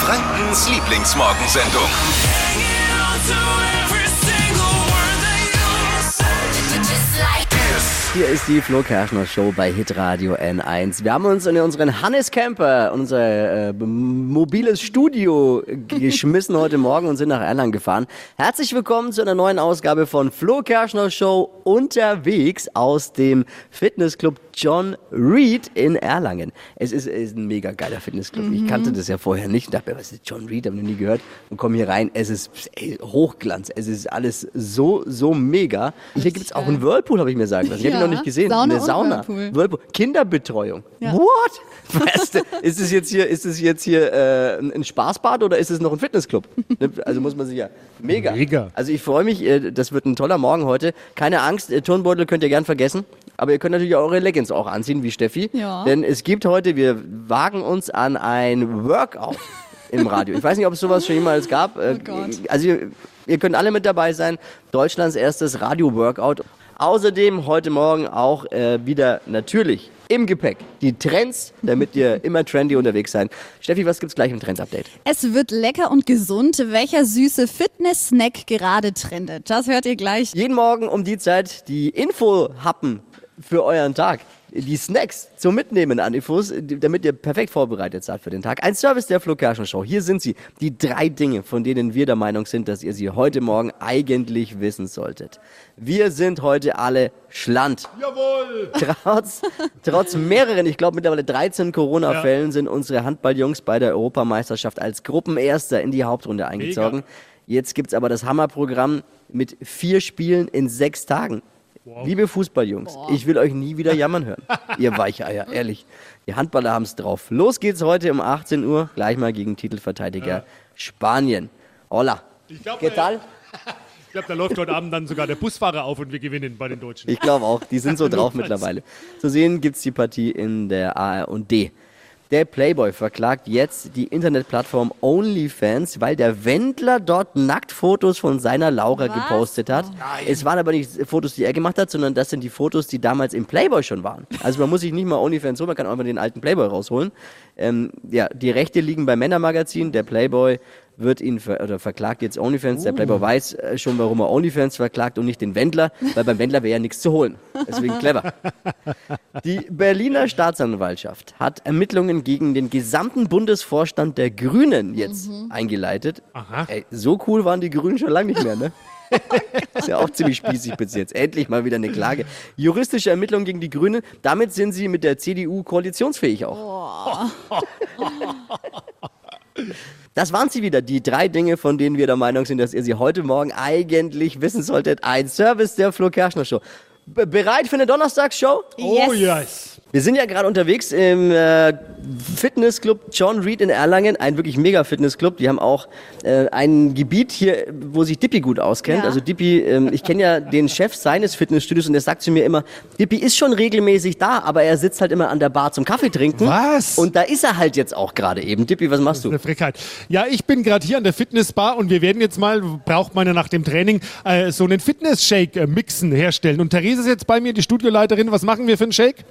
Frankens Lieblingsmorgensendung. Hier ist die Flo Kerschner Show bei Hitradio N1. Wir haben uns in unseren Hannes Camper, unser äh, mobiles Studio geschmissen heute Morgen und sind nach Erlangen gefahren. Herzlich willkommen zu einer neuen Ausgabe von Flo Kerschner Show unterwegs aus dem Fitnessclub John Reed in Erlangen. Es ist, ist ein mega geiler Fitnessclub. Ich kannte das ja vorher nicht. Ich dachte mir, was ist John Reed? Habe ich noch nie gehört. Und komme hier rein. Es ist ey, Hochglanz. Es ist alles so, so mega. Hier gibt es auch einen Whirlpool, habe ich mir sagen lassen. Ich habe ihn Ja, noch nicht gesehen. Sauna Eine und Sauna. Whirlpool. Whirlpool. Kinderbetreuung. Ja. What? Was? ist es jetzt hier, ist es jetzt hier äh, ein ein Spaßbad oder ist es noch ein Fitnessclub? Ne? Also muss man sich ja mega. Mega. Also ich freue mich, äh, das wird ein toller Morgen heute. Keine Angst, äh, Turnbeutel könnt ihr gern vergessen. Aber ihr könnt natürlich auch eure Leggings auch anziehen, wie Steffi. Ja. Denn es gibt heute, wir wagen uns an ein Workout im Radio. Ich weiß nicht, ob es sowas schon jemals gab. Äh, Oh Gott. Also ihr, ihr könnt alle mit dabei sein. Deutschlands erstes Radio-Workout. Außerdem heute Morgen auch äh, wieder natürlich im Gepäck die Trends, damit ihr immer trendy unterwegs seid. Steffi, was gibt's gleich im Trends-Update? Es wird lecker und gesund. Welcher süße Fitness-Snack gerade trendet? Das hört ihr gleich. Jeden Morgen um die Zeit die Info-Happen für euren Tag. Die Snacks zum Mitnehmen an Infos, damit ihr perfekt vorbereitet seid für den Tag. Ein Service der Flo Kerschner Show. Hier sind sie. Die drei Dinge, von denen wir der Meinung sind, dass ihr sie heute Morgen eigentlich wissen solltet. Wir sind heute alle schland. Jawohl! Trotz, trotz mehreren, ich glaube mittlerweile 13 Corona-Fällen sind unsere Handballjungs bei der Europameisterschaft als Gruppenerster in die Hauptrunde eingezogen. Jetzt gibt's aber das Hammerprogramm mit vier Spielen in sechs Tagen. Liebe Fußballjungs, ich will euch nie wieder jammern hören. Ihr Weicheier, ehrlich. Die Handballer haben's drauf. Los geht's heute um 18 Uhr, gleich mal gegen Titelverteidiger Spanien. Hola. Ich glaube, ¿Qué tal? ich glaub, da läuft heute Abend dann sogar der Busfahrer auf und wir gewinnen bei den Deutschen. Ich glaube auch, die sind so drauf mittlerweile. Zu sehen gibt's die Partie in der AR und D. Der Playboy verklagt jetzt die Internetplattform OnlyFans, weil der Wendler dort Nacktfotos von seiner Laura Was? gepostet hat. Es waren aber nicht Fotos, die er gemacht hat, sondern das sind die Fotos, die damals im Playboy schon waren. Also man muss sich nicht mal OnlyFans holen, man kann auch einfach den alten Playboy rausholen. Ähm, ja, die Rechte liegen beim Männermagazin. Der Playboy wird ihn ver oder verklagt jetzt OnlyFans. Der Playboy weiß äh, schon, warum er OnlyFans verklagt und nicht den Wendler, weil beim Wendler wäre ja nichts zu holen. Deswegen clever. Die Berliner Staatsanwaltschaft hat Ermittlungen gegen den gesamten Bundesvorstand der Grünen jetzt eingeleitet. Aha. Ey, so cool waren die Grünen schon lange nicht mehr, ne? Ist ja auch ziemlich spießig bis jetzt. Endlich mal wieder eine Klage. Juristische Ermittlungen gegen die Grünen. Damit sind sie mit der CDU koalitionsfähig auch. Das waren sie wieder, die drei Dinge, von denen wir der Meinung sind, dass ihr sie heute Morgen eigentlich wissen solltet. Ein Service der Flo Kerschner Show. B bereit für eine Donnerstagsshow? Oh yes! Wir sind ja gerade unterwegs im äh, Fitnessclub John Reed in Erlangen, ein wirklich mega Fitnessclub. Die haben auch äh, ein Gebiet hier, wo sich Dippy gut auskennt. Ja. Also Dippy, ähm, ich kenne ja den Chef seines Fitnessstudios und der sagt zu mir immer, Dippy ist schon regelmäßig da, aber er sitzt halt immer an der Bar zum Kaffee trinken. Was? Und da ist er halt jetzt auch gerade eben. Dippy, was machst du? Eine Frechheit. Ja, ich bin gerade hier an der Fitnessbar und wir werden jetzt mal, braucht man ja nach dem Training, äh, so einen Fitness-Shake äh, mixen, herstellen. Und Therese ist jetzt bei mir, die Studioleiterin. Was machen wir für einen Shake?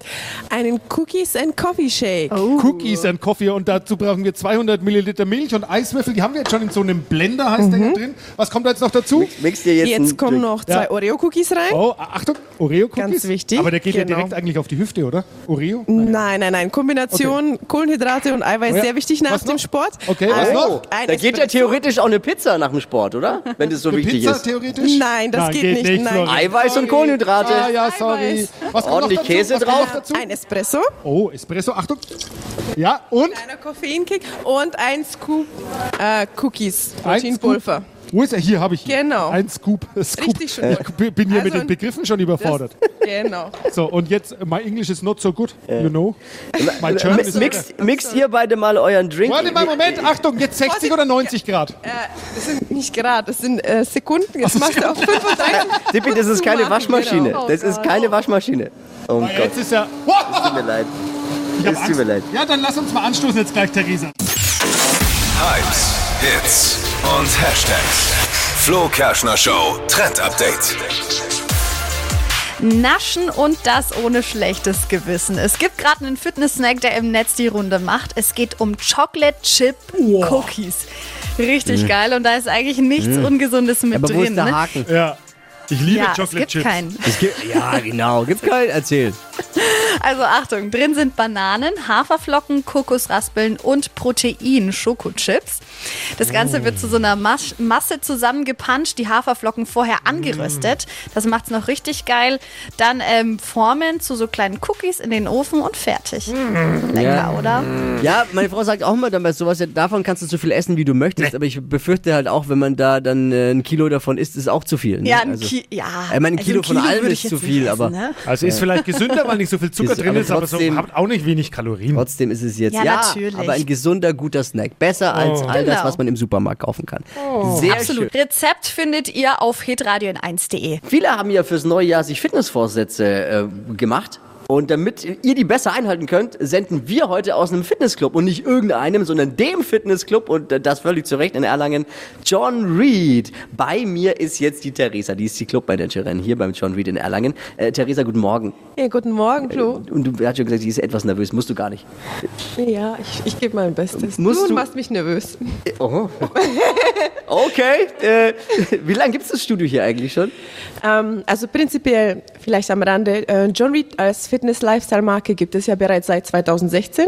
Einen Cookies and Coffee Shake. Cookies and Coffee und dazu brauchen wir 200 Milliliter Milch und Eiswürfel. Die haben wir jetzt schon in so einem Blender, heißt der hier drin. Was kommt da jetzt noch dazu? Mixst dir jetzt, Jetzt kommen noch zwei Ja. Oreo-Cookies rein. Oh, Achtung, Oreo-Cookies. Ganz wichtig, Aber der geht ja genau. direkt eigentlich auf die Hüfte, oder? Oreo? Nein, nein, nein. Kombination Kohlenhydrate und Eiweiß Oh ja. sehr wichtig nach Was dem noch? Sport. Okay, was Also, noch? ein Da geht ja theoretisch auch eine Pizza nach dem Sport, oder? Wenn das so Eine wichtig Pizza ist. theoretisch? Nein, das geht nicht, nein. Florian. Eiweiß und Kohlenhydrate. Ah, ja, sorry. Was kommt Ordentlich noch dazu? Käse drauf. noch dazu? Ein Espresso, Oh, Espresso, Achtung. Ja, und? einer Koffeinkick und ein Scoop äh, Cookies, Ein Proteinpulver. Wo ist er? Hier habe ich ihn. Genau. Ein Scoop. Scoop. Richtig schön. Äh, b- bin hier Also mit den ein- Begriffen schon überfordert. Genau. So, und jetzt, my English is not so good, you know. My German is Mixt, mixt ihr beide mal euren Drink. Warte mal, Moment, Achtung, jetzt 60 oder 90 Grad? Äh, das sind nicht Grad, das sind äh, Sekunden. Jetzt machst du auf 35. Dippi, das ist keine Waschmaschine. genau. Das ist keine Waschmaschine. Oh Gott, Jetzt ist er. tut mir leid. Ich hab Es tut mir leid. Ja, dann lass uns mal anstoßen jetzt gleich, Theresa. Hypes, Hits und Hashtags. Flo Kerschner Show Trend Update. Naschen und das ohne schlechtes Gewissen. Es gibt gerade einen Fitness-Snack, der im Netz die Runde macht. Es geht um Chocolate Chip Cookies. Richtig geil und da ist eigentlich nichts Ungesundes mit Aber wo drin. ist der ne? Haken? Ja. Ich liebe Ja, es Chocolate gibt Chips. keinen. Es gibt, ja, genau. Gibt's keinen? Erzähl. Also Achtung, drin sind Bananen, Haferflocken, Kokosraspeln und Protein-Schokochips. Das Ganze wird zu so einer Mas Masse zusammengepanscht, die Haferflocken vorher angeröstet. Das macht's noch richtig geil. Dann ähm, formen zu so kleinen Cookies in den Ofen und fertig. Lecker, Ja. oder? Ja, meine Frau sagt auch immer dann bei sowas, ja, davon kannst du so viel essen, wie du möchtest, aber ich befürchte halt auch, wenn man da dann äh, ein Kilo davon isst, ist auch zu viel. Ne? Ja, ein, Also- Ki ja. Ich meine, ein also Kilo von allem ist zu viel, nicht aber- essen, ne? Also ist vielleicht gesünder, weil nicht so viel Zucker Ist drin aber ist, aber so trotzdem- hat auch nicht wenig Kalorien. Trotzdem ist es jetzt, Ja, ja, natürlich. aber ein gesunder, guter Snack. Besser als all das, Genau. was man im Supermarkt kaufen kann. Sehr Absolut. schön. Rezept findet ihr auf hitradio 1de Viele haben ja fürs neue Jahr sich Fitnessvorsätze äh, gemacht. Und damit ihr die besser einhalten könnt, senden wir heute aus einem Fitnessclub und nicht irgendeinem, sondern dem Fitnessclub und äh, das völlig zu Recht in Erlangen, John Reed. Bei mir ist jetzt die Theresa, die ist die Clubmanagerin hier beim John Reed in Erlangen. Äh, Theresa, guten Morgen. Ja, guten Morgen, Flo. Und du hast schon gesagt, sie ist etwas nervös, musst du gar nicht. Ja, ich, ich gebe mein Bestes. Musst du du- machst mich nervös. Oh. Okay, äh, wie lange gibt es das Studio hier eigentlich schon? Ähm, also prinzipiell, vielleicht am Rande, äh, John Reed als Fitness-Lifestyle-Marke gibt es ja bereits seit 2016.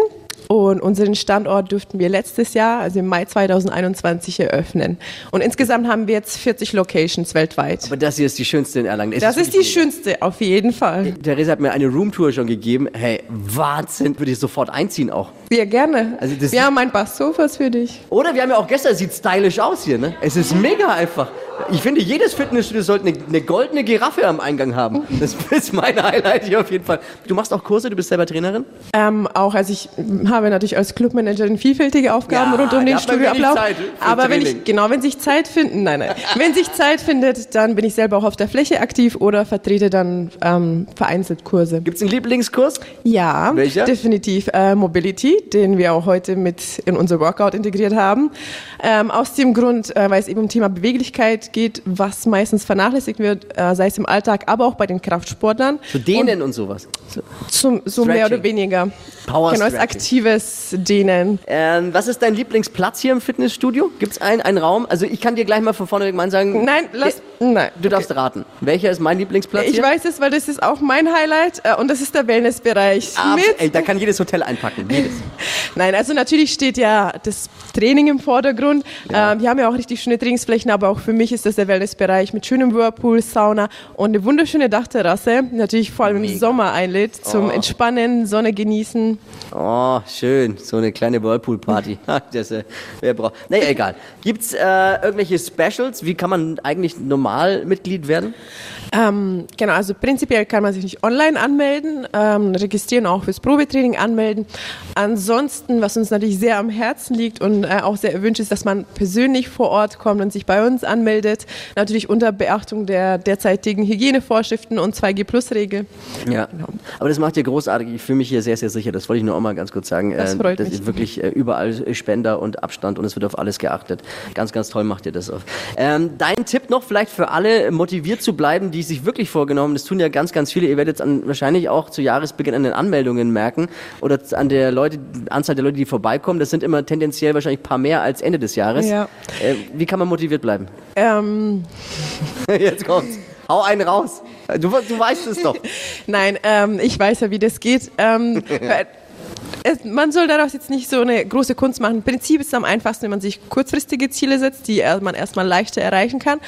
Und unseren Standort dürften wir letztes Jahr, also im Mai 2021, eröffnen. Und insgesamt haben wir jetzt 40 Locations weltweit. Aber das hier ist die schönste in Erlangen. Es Das ist die schönste, auf jeden Fall. Theresa hat mir eine Roomtour schon gegeben. Hey, Wahnsinn. Würde ich sofort einziehen auch. Sehr gerne. Also das- wir haben ein paar Sofas für dich. Oder wir haben ja auch gestern, es sieht stylisch aus hier, ne? Es ist mega einfach. Ich finde, jedes Fitnessstudio sollte eine, eine goldene Giraffe am Eingang haben. Das ist mein Highlight hier auf jeden Fall. Du machst auch Kurse, du bist selber Trainerin? Ähm, auch, also ich habe natürlich als Clubmanagerin vielfältige Aufgaben Ja, rund um den Studioablauf. Aber wenn ich, genau, wenn sich Zeit finden, nein, nein. wenn sich Zeit findet, dann bin ich selber auch auf der Fläche aktiv oder vertrete dann ähm, vereinzelt Kurse. Gibt es einen Lieblingskurs? Ja, Welcher? definitiv äh, Mobility, den wir auch heute mit in unser Workout integriert haben. Ähm, aus dem Grund, äh, weil es eben um Thema Beweglichkeit geht, was meistens vernachlässigt wird, äh, sei es im Alltag, aber auch bei den Kraftsportlern. Zu denen und, sowas. So. Zum, so mehr Stretching. oder weniger. Power genau, aktives Dehnen. Ähm, was ist dein Lieblingsplatz hier im Fitnessstudio? Gibt es einen, einen Raum? Also ich kann dir gleich mal von vorne mal sagen. Nein, lass. Nein. Du darfst raten. Welcher ist mein Lieblingsplatz Ich hier? weiß es, weil das ist auch mein Highlight äh, und das ist der Wellnessbereich. Ah, ey, da kann jedes Hotel einpacken. Jedes. Nein, also natürlich steht ja das Training im Vordergrund. Ähm, wir haben ja auch richtig schöne Trainingsflächen, aber auch für mich ist das der Wellnessbereich mit schönem Whirlpool, Sauna und eine wunderschöne Dachterrasse. Natürlich vor allem im Mega. Sommer einlädt zum Entspannen, Sonne genießen. Oh, schön. So eine kleine Whirlpool-Party. Das, äh, wer braucht. Naja, egal. Gibt's äh, irgendwelche Specials? Wie kann man eigentlich normal Mitglied werden? Ähm, genau, also prinzipiell kann man sich nicht online anmelden, ähm, registrieren, auch fürs Probetraining anmelden. Ansonsten, was uns natürlich sehr am Herzen liegt und äh, auch sehr erwünscht ist, dass man persönlich vor Ort kommt und sich bei uns anmeldet. Natürlich unter Beachtung der derzeitigen Hygienevorschriften und 2G-Plus-Regel. Ja. Aber das macht ihr großartig. Ich fühle mich hier sehr, sehr sicher. Das wollte ich nur auch mal ganz kurz sagen. Das Äh, freut das mich. ist wirklich äh, überall Spender und Abstand und es wird auf alles geachtet. Ganz, ganz toll macht ihr das auf. Ähm, dein Tipp noch vielleicht für alle, motiviert zu bleiben, die sich wirklich vorgenommen, das tun ja ganz, ganz viele. Ihr werdet es an, wahrscheinlich auch zu Jahresbeginn an den Anmeldungen merken oder an der Leute, Anzahl der Leute, die vorbeikommen. Das sind immer tendenziell wahrscheinlich ein paar mehr als Ende des Jahres. Ja. Äh, wie kann man motiviert bleiben? Ähm, Jetzt kommt's. Hau einen raus. Du, du weißt es doch. Nein, ähm, ich weiß ja, wie das geht. Ähm, es, man soll daraus jetzt nicht so eine große Kunst machen. Im Prinzip ist es am einfachsten, wenn man sich kurzfristige Ziele setzt, die man erstmal leichter erreichen kann.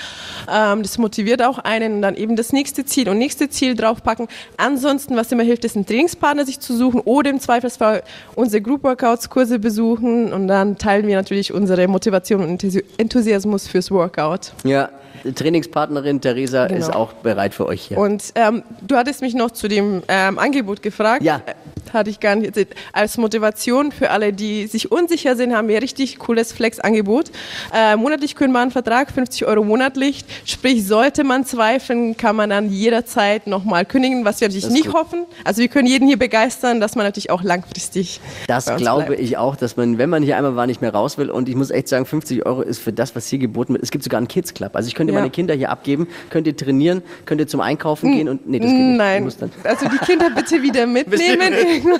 Ähm, das motiviert auch einen und dann eben das nächste Ziel und nächste Ziel draufpacken. Ansonsten, was immer hilft, ist einen Trainingspartner sich zu suchen oder im Zweifelsfall unsere Group Workouts Kurse besuchen und dann teilen wir natürlich unsere Motivation und Enthusi- Enthusiasmus fürs Workout. Ja, die Trainingspartnerin Theresa Genau. ist auch bereit für euch hier. Und ähm, du hattest mich noch zu dem ähm, Angebot gefragt. Ja. Äh, hatte ich gar nicht. Als Motivation für alle, die sich unsicher sind, haben wir ein richtig cooles Flex-Angebot. Äh, monatlich einen Vertrag, 50 Euro monatlich. Sprich, sollte man zweifeln, kann man dann jederzeit nochmal kündigen, was wir natürlich nicht gut. hoffen. Also wir können jeden hier begeistern, dass man natürlich auch langfristig Das glaube bleibt. ich auch, dass man, wenn man hier einmal war, nicht mehr raus will. Und ich muss echt sagen, 50 Euro ist für das, was hier geboten wird. Es gibt sogar einen Kids Club. Also ich könnte Ja. meine Kinder hier abgeben, könnt ihr trainieren, könnt ihr zum Einkaufen gehen und nee, das geht nicht. Nein, musst dann- also die Kinder bitte wieder mitnehmen. irgendwann.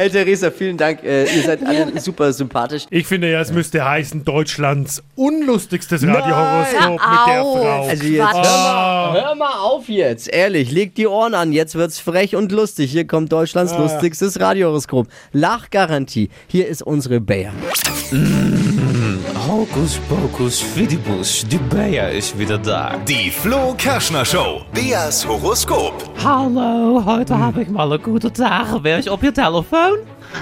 Hey Theresa, vielen Dank. Äh, ihr seid alle super sympathisch. Ich finde ja, es müsste heißen Deutschlands unlustigstes Radiohoroskop mit der. Frau. Also jetzt hör mal, hör mal auf jetzt, ehrlich, leg die Ohren an, jetzt wird's frech und lustig. Hier kommt Deutschlands lustigstes Radiohoroskop. Lachgarantie. Hier ist unsere Bär. Hokus pokus fidibus, die Bea ist wieder da. Die Flo Kerschner Show. Beas Horoskop. Hallo, heute habe ich mal einen guten Tag. Wer ist auf Ihr Telefon?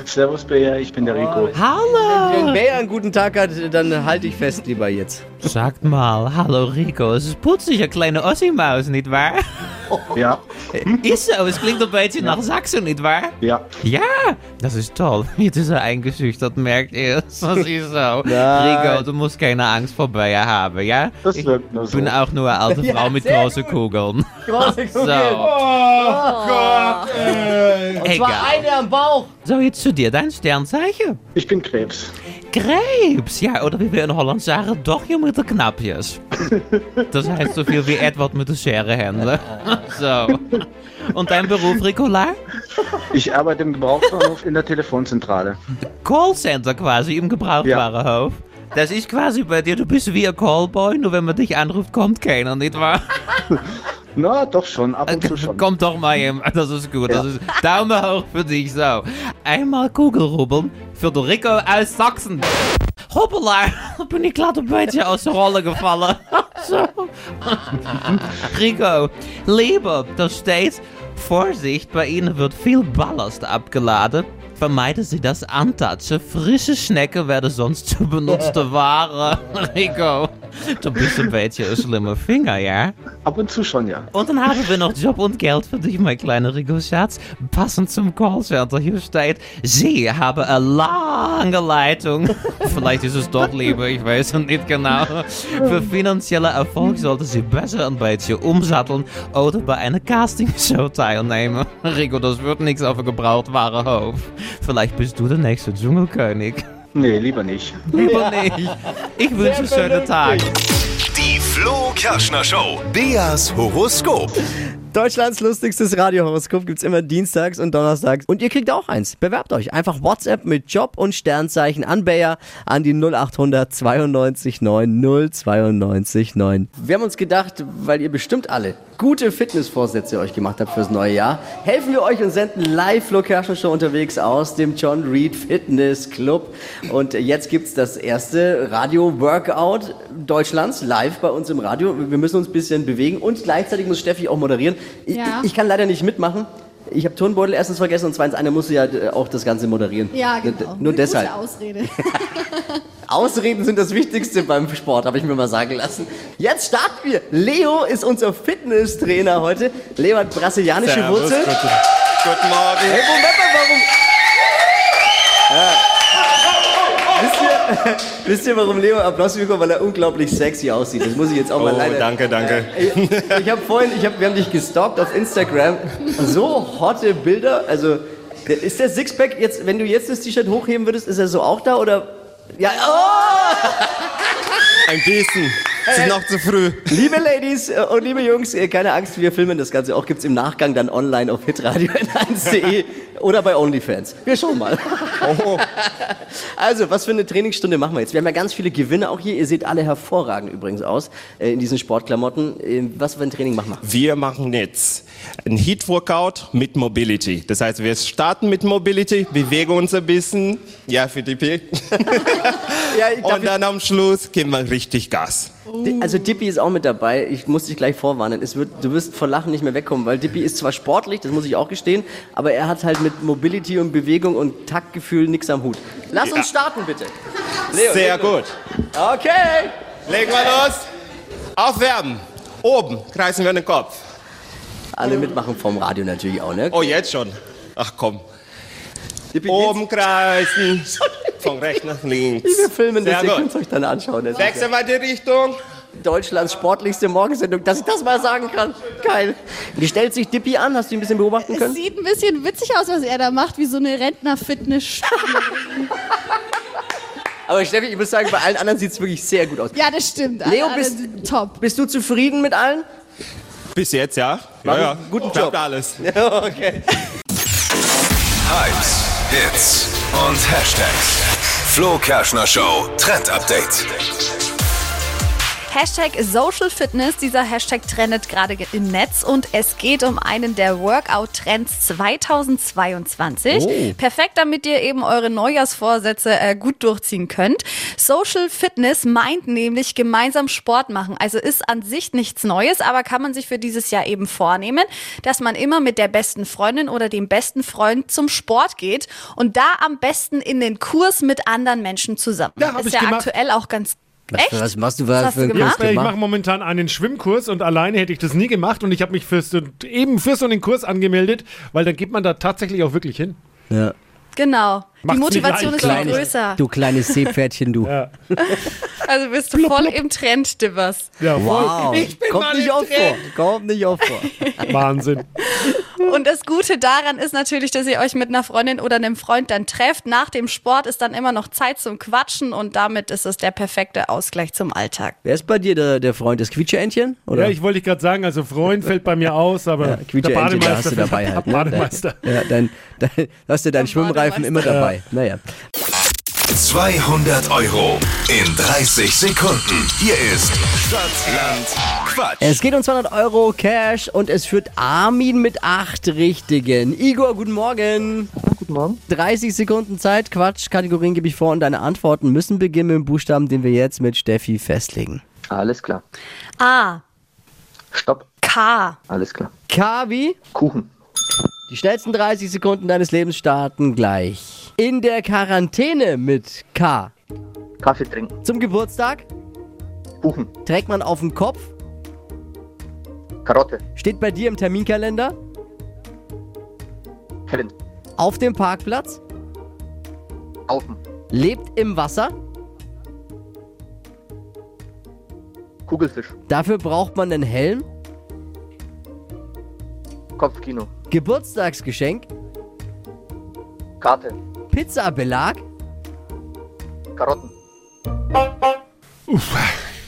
Servus Bea, ich bin der Rico. Wenn Hallo. Bär einen guten Tag hat, dann halte ich fest lieber jetzt. Sagt mal, hallo Rico, es ist putzig, een kleine Ossie-Maus, niet waar? Ja, Is zo, es klingt een beetje nach Sachsen, niet waar? ja. Ja, das ist toll. Jetzt ist er eingeschüchtert, merkt ihr? Das ist so. Rico, du musst keine Angst vor Bayer haben, ja? Das ich wirkt nur so. bin auch nur eine alte Frau mit großen Kugeln. Große So, Oh Gott, ey. Und zwar eine am Bauch. So, jetzt zu dir, dein Sternzeichen. Ich bin Krebs. Krebs, ja, oder wie wir in Holland sagen, doch je mit de knapjes. Das heißt so viel wie Edward mit der Scherehände. So. Und dein Beruf, Ricola? Ich arbeite im Gebrauchsbahnhof in der Telefonzentrale. Callcenter quasi im Gebrauchtwarenhof. Das ist quasi bei dir, du bist wie ein Callboy, nur wenn man dich anruft, kommt keiner, nicht wahr? Na, doch schon, ab und zu schon. Komm doch mal das ist gut. Das ist Daumen hoch für dich, so. Einmal Kugelrubbeln für den Rico aus Sachsen. Hoppala, bin ich glatt ein beetje aus der Rolle gefallen. so. Rico, Liebe, da steht, Vorsicht, bei Ihnen wird viel Ballast abgeladen. Vermeiden Sie das Antatschen. Frische Schnecken werden sonst zu benutzte Ware. Rico, du bist ein beetje ein schlimmer Finger, ja? Ab und zu schon, ja. Und dann haben wir noch Job und Geld für dich, mein kleiner Rico Schatz. Passend zum Callcenter hier steht, Sie haben eine lange Leitung. Vielleicht ist es dort lieber, ich weiß es nicht genau. Für finanzielle Erfolg sollten Sie besser ein bisschen umsatteln oder bei einer Castingshow teilnehmen. Rico, das wird nichts auf ein Gebrauchtwarenhof. Vielleicht bist du der nächste Dschungelkönig. Nee, lieber nicht. Lieber nicht. Ich wünsche einen schönen Tag. Die Flo Kerschner Show. Beas Horoskop. Deutschlands lustigstes Radiohoroskop gibt's immer dienstags und donnerstags. Und ihr kriegt auch eins. Bewerbt euch. Einfach WhatsApp mit Job und Sternzeichen an Bayer an die 0800 92 9 092 9. Wir haben uns gedacht, weil ihr bestimmt alle gute Fitnessvorsätze euch gemacht habt fürs neue Jahr, helfen wir euch und senden live Flo Kerschner Show unterwegs aus dem John Reed Fitness Club. Und jetzt gibt's das erste Radio-Workout Deutschlands live bei uns im Radio. Wir müssen uns ein bisschen bewegen und gleichzeitig muss Steffi auch moderieren. Ich, Ja. ich kann leider nicht mitmachen. Ich habe Turnbeutel erstens vergessen und zweitens, einer musste ja äh, auch das Ganze moderieren. Ja, Nur- genau. Nur Eine deshalb. Gute Ausrede. Ausreden sind das Wichtigste beim Sport, habe ich mir mal sagen lassen. Jetzt starten wir. Leo ist unser Fitnesstrainer heute. Leo hat brasilianische Wurzeln. Guten Morgen. Hey, Moment mal, warum? Wisst, ihr, warum Leo Applaus bekommt? Weil er unglaublich sexy aussieht. Das muss ich jetzt auch mal Oh, leider. danke, danke. Ich, ich habe vorhin, ich hab, wir haben dich gestalkt auf Instagram. So hotte Bilder. Also, ist der Sixpack jetzt, wenn du jetzt das T-Shirt hochheben würdest, ist er so auch da oder? Ja, oh! Ein bisschen. Es ist noch zu früh. Liebe Ladies äh, und liebe Jungs, äh, keine Angst, wir filmen das Ganze auch. Gibt's im Nachgang dann online auf hitradio n1.de oder bei OnlyFans. Wir schauen mal. Also, was für eine Trainingsstunde machen wir jetzt? Wir haben ja ganz viele Gewinne auch hier. Ihr seht alle hervorragend übrigens aus äh, in diesen Sportklamotten. Äh, Was für ein Training machen wir? Wir machen jetzt ein Heat-Workout mit Mobility. Das heißt, wir starten mit Mobility, bewegen uns ein bisschen, ja, für die P. Ja, Und dann am Schluss geben wir richtig Gas. Also Dippy ist auch mit dabei. Ich muss dich gleich vorwarnen. Es wird, du wirst vor Lachen nicht mehr wegkommen, weil Dippy ist zwar sportlich, das muss ich auch gestehen, aber er hat halt mit Mobility und Bewegung und Taktgefühl nichts am Hut. Lass uns starten bitte. Leo, Sehr gut. Okay. Legen wir los. Aufwärmen. Oben kreisen wir den Kopf. Alle mitmachen vom Radio natürlich auch, ne? Oh, jetzt schon. Ach komm. Oben kreisen. Von rechts nach links. Wir filmen das, Sehr ihr gut. könnt es euch dann anschauen. Das ist Wechseln wir die Richtung. Deutschlands sportlichste Morgensendung, dass ich das mal sagen kann. Geil. Wie stellt sich Dippy an? Hast du ihn ein bisschen beobachten können? Sieht ein bisschen witzig aus, was er da macht, wie so eine Rentner-Fitness. Aber Steffi, ich muss sagen, bei allen anderen sieht es wirklich sehr gut aus. ja, das stimmt. Leo, Alle bist- sind top. Bist du zufrieden mit allen? Bis jetzt, ja. Ja, ja. guten Job. alles. okay. Hypes, Hits und Hashtags. Flo Kerschner Show Trend Update. Hashtag Social Fitness. Dieser Hashtag trendet gerade im Netz und es geht um einen der Workout-Trends 2022. Oh. Perfekt, damit ihr eben eure Neujahrsvorsätze äh, gut durchziehen könnt. Social Fitness meint nämlich gemeinsam Sport machen. Also ist an sich nichts Neues, aber kann man sich für dieses Jahr eben vornehmen, dass man immer mit der besten Freundin oder dem besten Freund zum Sport geht und da am besten in den Kurs mit anderen Menschen zusammen. Ja, ist ja gemacht. aktuell auch ganz Echt? Was machst du Was was für einen? Kurs Ich mache momentan einen Schwimmkurs und alleine hätte ich das nie gemacht und ich habe mich für so, eben für so einen Kurs angemeldet, weil dann geht man da tatsächlich auch wirklich hin. Ja. Genau. Die Macht's Motivation nicht ist viel größer. Du kleines Seepferdchen, du. Ja. Also bist du voll im Trend, Divers. Ja. Wow. Ich bin Kommt mal nicht im oft vor. Kommt nicht oft vor. Wahnsinn. Und das Gute daran ist natürlich, dass ihr euch mit einer Freundin oder einem Freund dann trefft. Nach dem Sport ist dann immer noch Zeit zum Quatschen und damit ist es der perfekte Ausgleich zum Alltag. Wer ist bei dir der, der Freund des Quietscheentchen? Oder? Ja, ich wollte gerade sagen, also Freund fällt bei mir aus, aber Ja, der Quietscheentchen, da hast Bademeister du dabei halt. Ne? Bademeister. Ja, dein, dein, hast du deinen Schwimmreifen immer dabei. Naja. 200 Euro in 30 Sekunden. Hier ist Stadtland Quatsch. Es geht um 200 Euro Cash und es führt Armin mit acht Richtigen. Igor, guten Morgen. Guten Morgen. 30 Sekunden Zeit. Quatsch, Kategorien gebe ich vor und deine Antworten müssen beginnen mit dem Buchstaben, den wir jetzt mit Steffi festlegen. Alles klar. A, Stopp. K, Alles klar. K wie? Kuchen. Die schnellsten 30 Sekunden deines Lebens starten gleich. In der Quarantäne mit K. Kaffee trinken. Zum Geburtstag Kuchen. trägt man auf dem Kopf. Karotte. Steht bei dir im Terminkalender. Kevin. Auf dem Parkplatz. Außen. Lebt im Wasser. Kugelfisch. Dafür braucht man einen Helm. Kopfkino. Geburtstagsgeschenk. Karte. Pizzabelag. Karotten.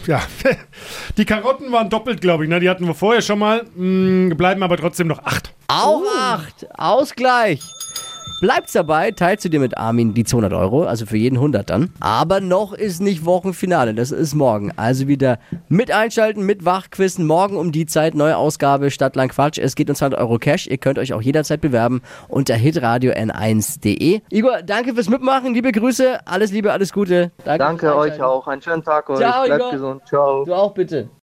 Ja, die Karotten waren doppelt, glaube ich. Ne? Die hatten wir vorher schon mal, mh, bleiben aber trotzdem noch acht. Auch acht. Ausgleich. Bleibt's dabei, teilst du dir mit Armin die 200 Euro, also für jeden 100 dann. Aber noch ist nicht Wochenfinale, das ist morgen. Also wieder mit einschalten, mit Wachquissen. Morgen um die Zeit, neue Ausgabe Stadtland Quatsch. Es geht um 200 Euro Cash. Ihr könnt euch auch jederzeit bewerben unter hitradio n1.de. Igor, danke fürs Mitmachen. Liebe Grüße, alles Liebe, alles Gute. Danke fürs euch auch. Einen schönen Tag euch. Ciao, Bleibt Igor. gesund. Ciao. Du auch bitte.